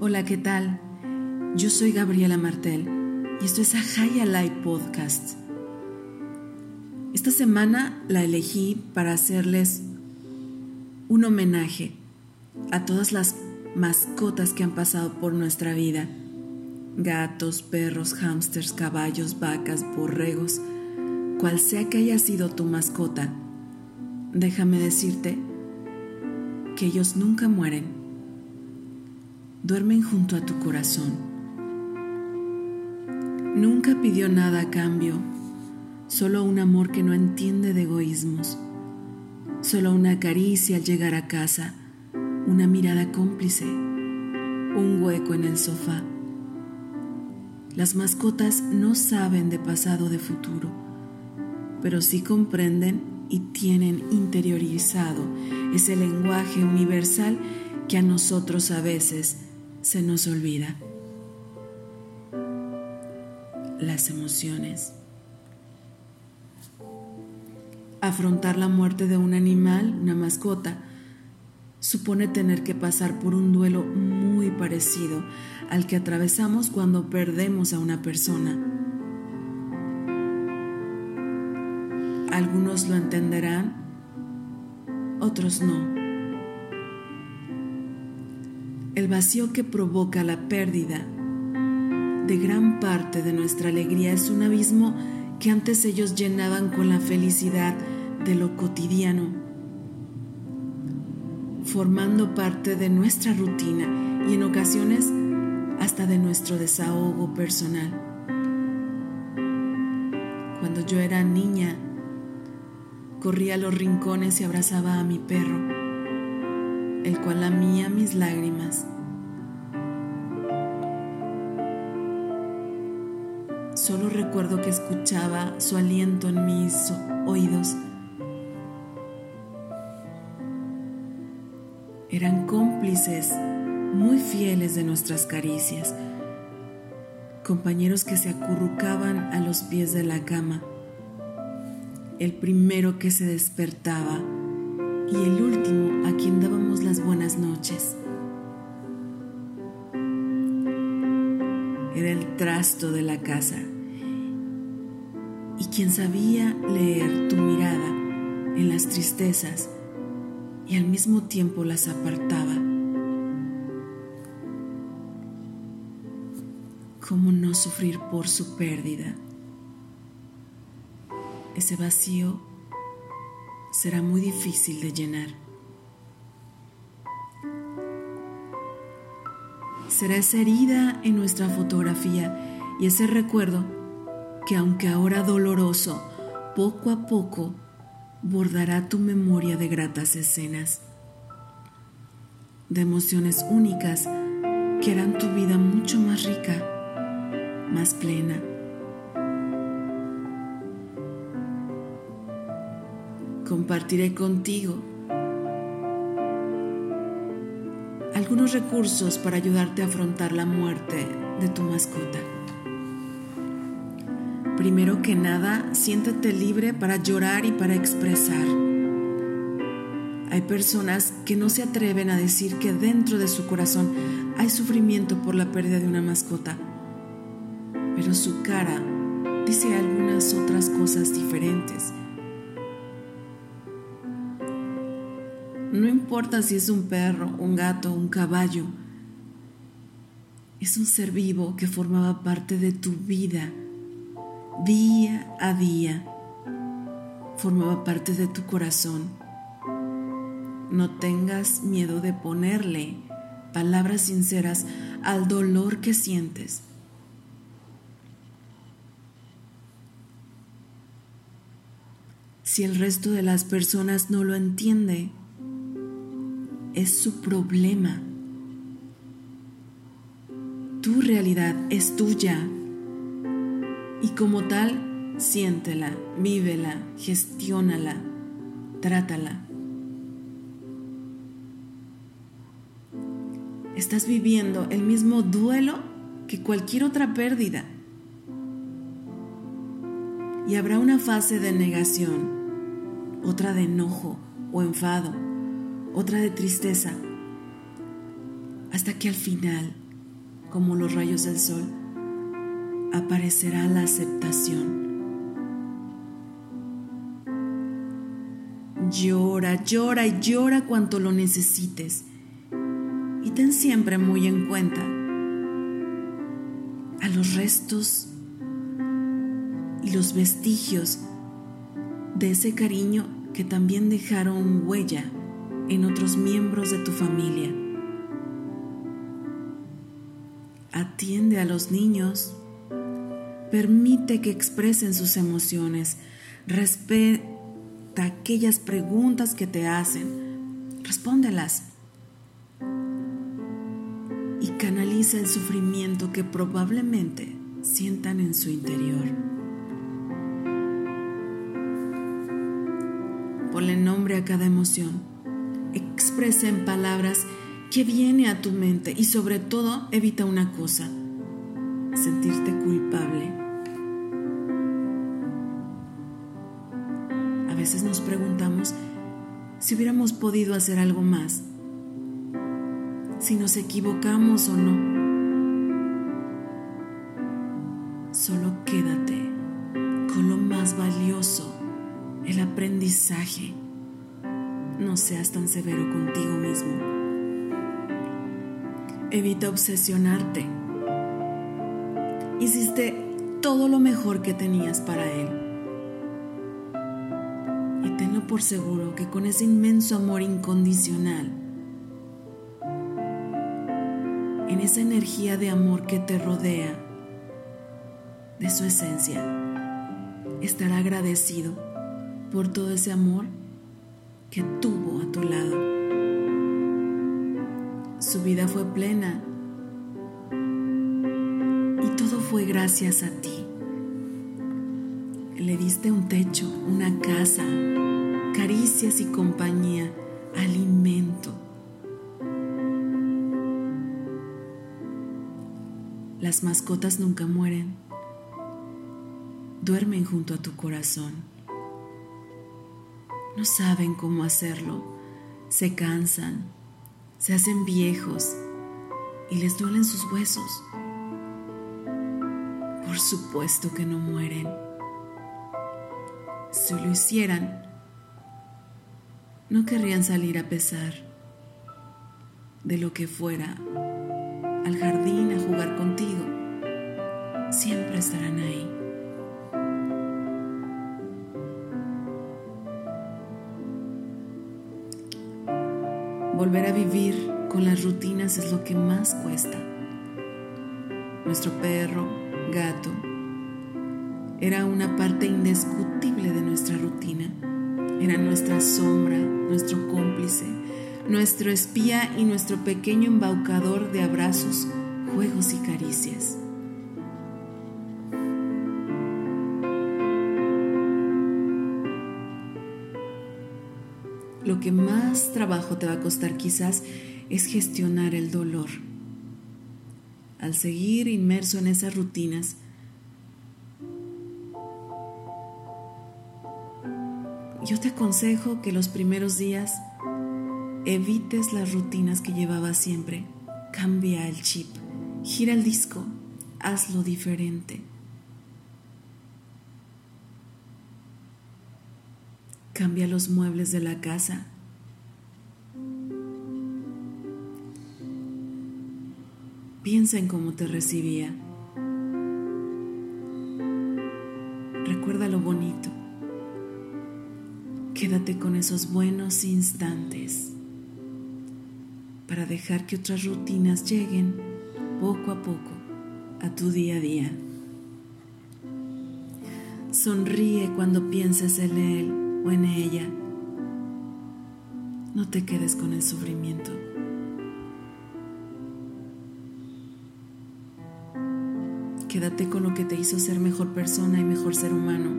Hola, ¿qué tal? Yo soy Gabriela Martel y esto es a High Life Podcast. Esta semana la elegí para hacerles un homenaje a todas las mascotas que han pasado por nuestra vida. Gatos, perros, hámsters, caballos, vacas, borregos, cual sea que haya sido tu mascota, déjame decirte que ellos nunca mueren duermen junto a tu corazón. Nunca pidió nada a cambio, solo un amor que no entiende de egoísmos, solo una caricia al llegar a casa, una mirada cómplice, un hueco en el sofá. Las mascotas no saben de pasado de futuro, pero sí comprenden y tienen interiorizado ese lenguaje universal que a nosotros a veces se nos olvida. Las emociones. Afrontar la muerte de un animal, una mascota, supone tener que pasar por un duelo muy parecido al que atravesamos cuando perdemos a una persona. Algunos lo entenderán, otros no. El vacío que provoca la pérdida de gran parte de nuestra alegría es un abismo que antes ellos llenaban con la felicidad de lo cotidiano, formando parte de nuestra rutina y en ocasiones hasta de nuestro desahogo personal. Cuando yo era niña, corría a los rincones y abrazaba a mi perro el cual lamía mis lágrimas. Solo recuerdo que escuchaba su aliento en mis oídos. Eran cómplices muy fieles de nuestras caricias, compañeros que se acurrucaban a los pies de la cama, el primero que se despertaba y el último buenas noches. Era el trasto de la casa y quien sabía leer tu mirada en las tristezas y al mismo tiempo las apartaba. ¿Cómo no sufrir por su pérdida? Ese vacío será muy difícil de llenar. Será esa herida en nuestra fotografía y ese recuerdo que aunque ahora doloroso, poco a poco bordará tu memoria de gratas escenas, de emociones únicas que harán tu vida mucho más rica, más plena. Compartiré contigo algunos recursos para ayudarte a afrontar la muerte de tu mascota. Primero que nada, siéntate libre para llorar y para expresar. Hay personas que no se atreven a decir que dentro de su corazón hay sufrimiento por la pérdida de una mascota, pero su cara dice algunas otras cosas diferentes No importa si es un perro, un gato, un caballo. Es un ser vivo que formaba parte de tu vida día a día. Formaba parte de tu corazón. No tengas miedo de ponerle palabras sinceras al dolor que sientes. Si el resto de las personas no lo entiende, es su problema. Tu realidad es tuya y como tal, siéntela, vívela, gestiónala, trátala. Estás viviendo el mismo duelo que cualquier otra pérdida. Y habrá una fase de negación, otra de enojo o enfado otra de tristeza, hasta que al final como los rayos del sol, aparecerá la aceptación. Llora, llora y llora cuanto lo necesites. Y ten siempre muy en cuenta a los restos y los vestigios de ese cariño que también dejaron huella en otros miembros de tu familia. Atiende a los niños, permite que expresen sus emociones, respeta aquellas preguntas que te hacen, respóndelas. Y canaliza el sufrimiento que probablemente sientan en su interior. Ponle nombre a cada emoción expresa en palabras que viene a tu mente y sobre todo evita una cosa, sentirte culpable. A veces nos preguntamos si hubiéramos podido hacer algo más, si nos equivocamos o no. Solo quédate con lo más valioso, el aprendizaje no seas tan severo contigo mismo. Evita obsesionarte. Hiciste todo lo mejor que tenías para él. Y tenlo por seguro que con ese inmenso amor incondicional, en esa energía de amor que te rodea, de su esencia, estará agradecido por todo ese amor que tuvo a tu lado. Su vida fue plena y todo fue gracias a ti. Le diste un techo, una casa, caricias y compañía, alimento. Las mascotas nunca mueren, duermen junto a tu corazón no saben cómo hacerlo, se cansan, se hacen viejos y les duelen sus huesos. Por supuesto que no mueren. Si lo hicieran, no querrían salir a pesar de lo que fuera al jardín a jugar contigo. Siempre estarán ahí. Volver a vivir con las rutinas es lo que más cuesta. Nuestro perro, gato, era una parte indiscutible de nuestra rutina. Era nuestra sombra, nuestro cómplice, nuestro espía y nuestro pequeño embaucador de abrazos, juegos y caricias. Lo que más trabajo te va a costar quizás es gestionar el dolor. Al seguir inmerso en esas rutinas, yo te aconsejo que los primeros días evites las rutinas que llevabas siempre. Cambia el chip, gira el disco, hazlo diferente. Cambia los muebles de la casa. Piensa en cómo te recibía. Recuerda lo bonito. Quédate con esos buenos instantes para dejar que otras rutinas lleguen poco a poco a tu día a día. Sonríe cuando pienses en él o en ella. No te quedes con el sufrimiento. Quédate con lo que te hizo ser mejor persona y mejor ser humano.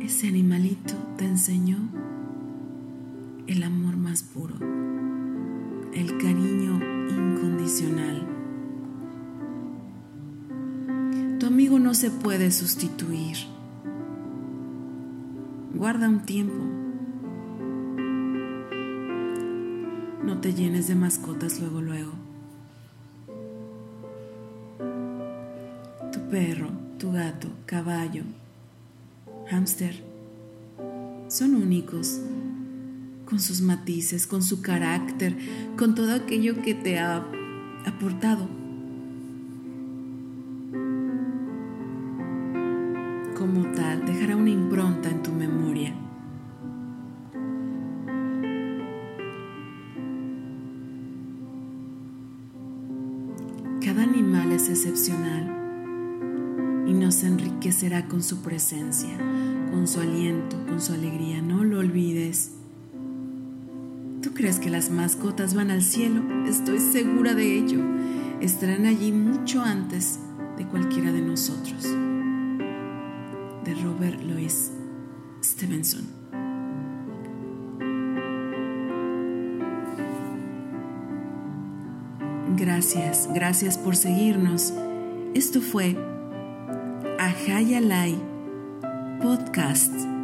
Ese animalito te enseñó el amor más puro, el cariño incondicional. Tu amigo no se puede sustituir Guarda un tiempo. no te llenes de mascotas luego luego. Tu perro, tu gato, caballo, hámster, son únicos, con sus matices, con su carácter, con todo aquello que te ha aportado. Es excepcional y nos enriquecerá con su presencia, con su aliento, con su alegría. No lo olvides. ¿Tú crees que las mascotas van al cielo? Estoy segura de ello. Estarán allí mucho antes de cualquiera de nosotros. De Robert Louis Stevenson. Gracias, gracias por seguirnos. Esto fue Ajayalai Podcast.